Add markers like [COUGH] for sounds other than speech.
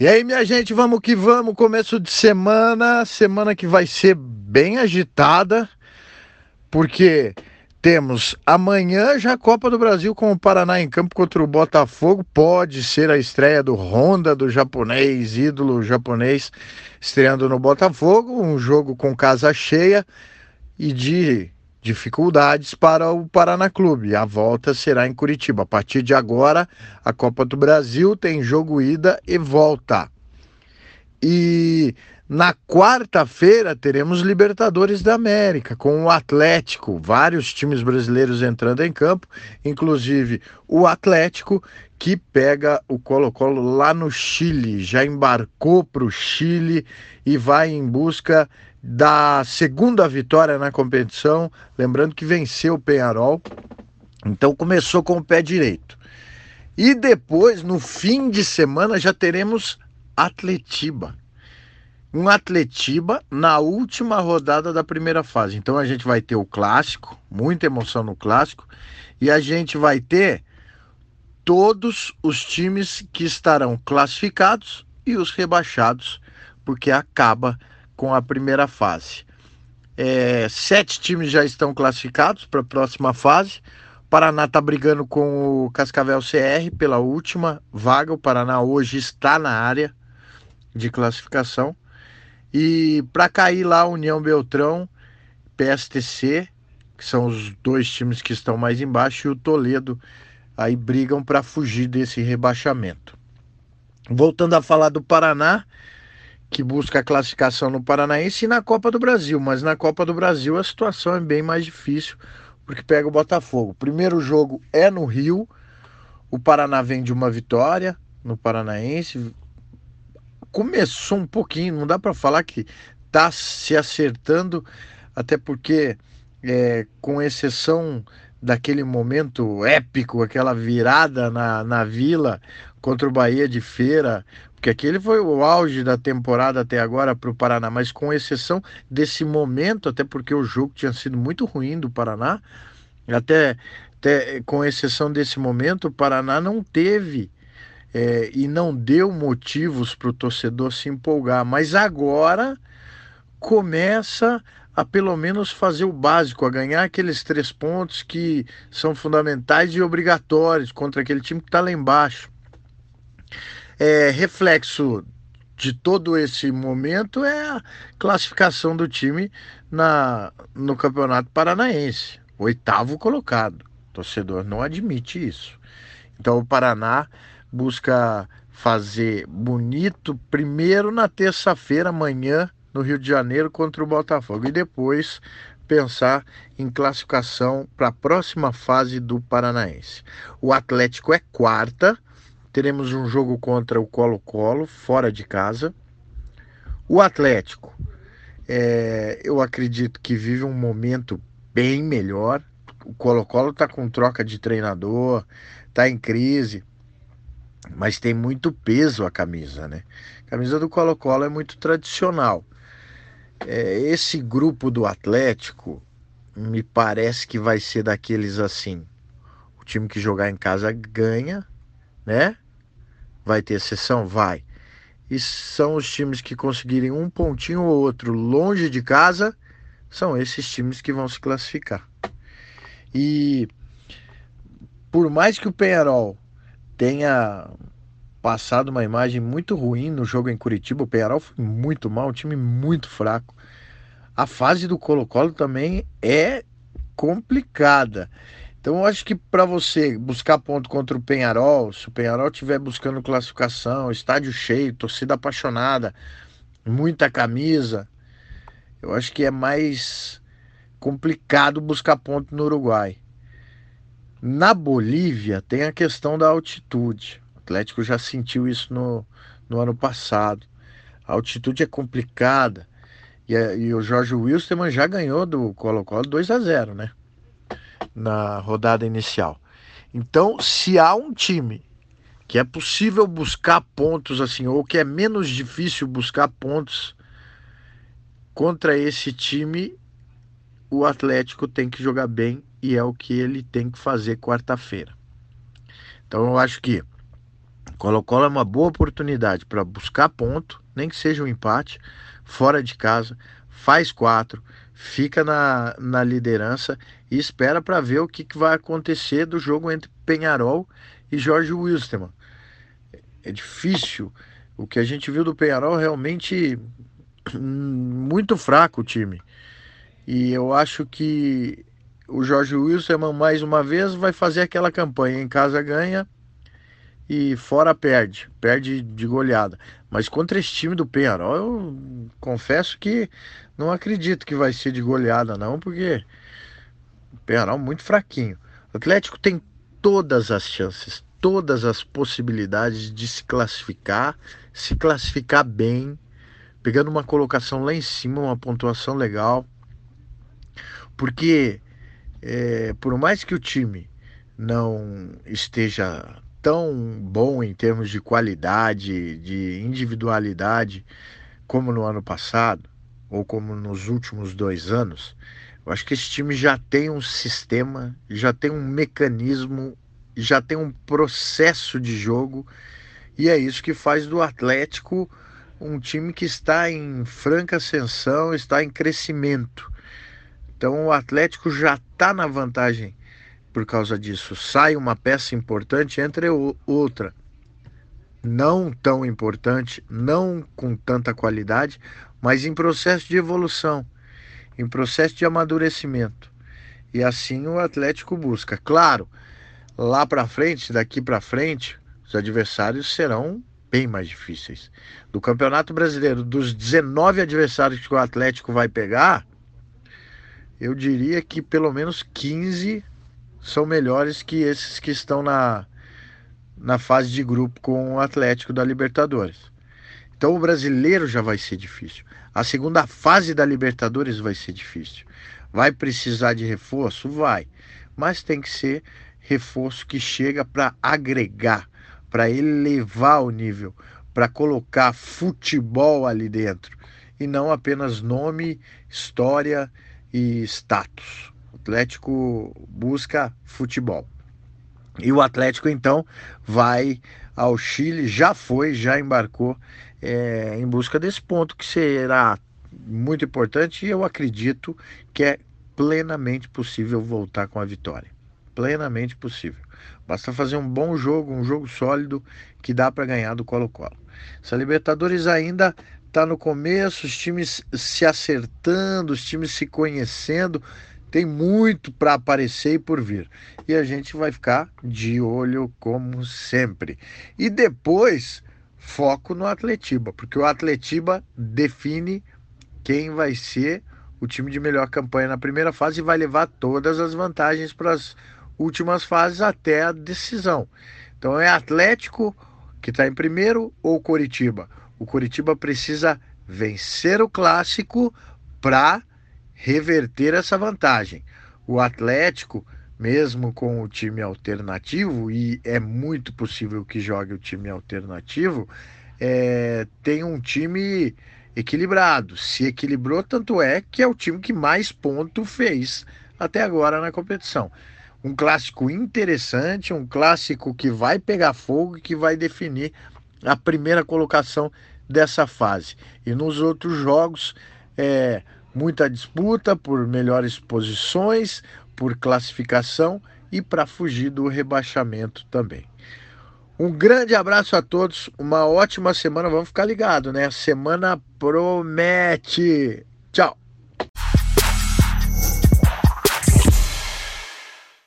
E aí, minha gente, vamos que vamos. Começo de semana, semana que vai ser bem agitada, porque temos amanhã já a Copa do Brasil com o Paraná em campo contra o Botafogo. Pode ser a estreia do Honda, do japonês, ídolo japonês, estreando no Botafogo. Um jogo com casa cheia e de dificuldades para o Paraná Clube. A volta será em Curitiba. A partir de agora, a Copa do Brasil tem jogo ida e volta. E na quarta-feira teremos Libertadores da América com o Atlético, vários times brasileiros entrando em campo, inclusive o Atlético que pega o Colo-Colo lá no Chile, já embarcou para o Chile e vai em busca da segunda vitória na competição, lembrando que venceu o Penharol, então começou com o pé direito. E depois, no fim de semana, já teremos Atletiba. Um Atletiba na última rodada da primeira fase. Então a gente vai ter o clássico, muita emoção no clássico, e a gente vai ter todos os times que estarão classificados e os rebaixados, porque acaba com a primeira fase. É, sete times já estão classificados para a próxima fase. Paraná está brigando com o Cascavel CR pela última vaga. O Paraná hoje está na área de classificação. E para cair lá, União Beltrão, PSTC, que são os dois times que estão mais embaixo, e o Toledo aí brigam para fugir desse rebaixamento. Voltando a falar do Paraná, que busca a classificação no Paranaense e na Copa do Brasil, mas na Copa do Brasil a situação é bem mais difícil, porque pega o Botafogo. Primeiro jogo é no Rio, o Paraná vem de uma vitória no Paranaense. Começou um pouquinho, não dá para falar que tá se acertando, até porque, é, com exceção daquele momento épico, aquela virada na, na vila contra o Bahia de Feira, porque aquele foi o auge da temporada até agora para o Paraná, mas com exceção desse momento, até porque o jogo tinha sido muito ruim do Paraná, até, até com exceção desse momento, o Paraná não teve é, e não deu motivos para o torcedor se empolgar, mas agora começa a pelo menos fazer o básico, a ganhar aqueles três pontos que são fundamentais e obrigatórios contra aquele time que está lá embaixo é, reflexo de todo esse momento é a classificação do time na, no Campeonato Paranaense, oitavo colocado. O torcedor não admite isso. Então o Paraná busca fazer bonito primeiro na terça-feira, amanhã, no Rio de Janeiro, contra o Botafogo, e depois pensar em classificação para a próxima fase do Paranaense. O Atlético é quarta teremos um jogo contra o Colo-Colo, fora de casa. O Atlético, é, eu acredito que vive um momento bem melhor. O Colo-Colo está com troca de treinador, está em crise, mas tem muito peso a camisa, né? A camisa do Colo-Colo é muito tradicional. É, esse grupo do Atlético me parece que vai ser daqueles assim: o time que jogar em casa ganha, né? Vai ter exceção? Vai. E são os times que conseguirem um pontinho ou outro longe de casa, são esses times que vão se classificar. E por mais que o Penharol tenha passado uma imagem muito ruim no jogo em Curitiba, o Penharol foi muito mal, um time muito fraco. A fase do Colo-Colo também é complicada. Então eu acho que para você buscar ponto contra o Penharol, se o Penharol estiver buscando classificação, estádio cheio, torcida apaixonada, muita camisa, eu acho que é mais complicado buscar ponto no Uruguai. Na Bolívia tem a questão da altitude. O Atlético já sentiu isso no, no ano passado. A altitude é complicada. E, e o Jorge Wilstermann já ganhou do Colo-Colo 2 a 0 né? na rodada inicial. Então, se há um time que é possível buscar pontos assim, ou que é menos difícil buscar pontos contra esse time, o Atlético tem que jogar bem e é o que ele tem que fazer quarta-feira. Então eu acho que Colo-Colo é uma boa oportunidade para buscar ponto, nem que seja um empate, fora de casa, faz quatro, fica na, na liderança e espera para ver o que, que, vai acontecer do jogo entre Penharol e Jorge Wilstermann. É difícil. O que a gente viu do Penharol realmente [CLEARS THROAT] muito fraco o time. E eu acho que o Jorge Wilson, mais uma vez, vai fazer aquela campanha: em casa ganha e fora perde, perde de goleada. Mas contra esse time do Penharol, eu confesso que não acredito que vai ser de goleada, não, porque o Penharol é muito fraquinho. O Atlético tem todas as chances, todas as possibilidades de se classificar, se classificar bem pegando uma colocação lá em cima, uma pontuação legal. Porque é, por mais que o time não esteja tão bom em termos de qualidade, de individualidade, como no ano passado, ou como nos últimos dois anos, eu acho que esse time já tem um sistema, já tem um mecanismo, já tem um processo de jogo, e é isso que faz do Atlético um time que está em franca ascensão, está em crescimento. Então o Atlético já está na vantagem por causa disso. Sai uma peça importante, entre outra não tão importante, não com tanta qualidade, mas em processo de evolução, em processo de amadurecimento. E assim o Atlético busca. Claro, lá para frente, daqui para frente, os adversários serão bem mais difíceis. Do Campeonato Brasileiro, dos 19 adversários que o Atlético vai pegar, eu diria que pelo menos 15 são melhores que esses que estão na, na fase de grupo com o Atlético da Libertadores. Então o brasileiro já vai ser difícil. A segunda fase da Libertadores vai ser difícil. Vai precisar de reforço? Vai. Mas tem que ser reforço que chega para agregar, para elevar o nível, para colocar futebol ali dentro e não apenas nome, história e status. O Atlético busca futebol. E o Atlético então vai ao Chile, já foi, já embarcou é, em busca desse ponto que será muito importante e eu acredito que é plenamente possível voltar com a vitória. Plenamente possível. Basta fazer um bom jogo, um jogo sólido que dá para ganhar do Colo-Colo. Essa Libertadores ainda está no começo, os times se acertando, os times se conhecendo, tem muito para aparecer e por vir. E a gente vai ficar de olho como sempre. E depois, foco no Atletiba, porque o Atletiba define quem vai ser o time de melhor campanha na primeira fase e vai levar todas as vantagens para as últimas fases até a decisão. Então é Atlético que está em primeiro ou Coritiba? O Coritiba precisa vencer o clássico para reverter essa vantagem. O Atlético, mesmo com o time alternativo, e é muito possível que jogue o time alternativo, é, tem um time equilibrado. Se equilibrou, tanto é que é o time que mais ponto fez até agora na competição um clássico interessante, um clássico que vai pegar fogo e que vai definir a primeira colocação dessa fase. E nos outros jogos, é muita disputa por melhores posições, por classificação e para fugir do rebaixamento também. Um grande abraço a todos, uma ótima semana. Vamos ficar ligado, né? Semana promete. Tchau.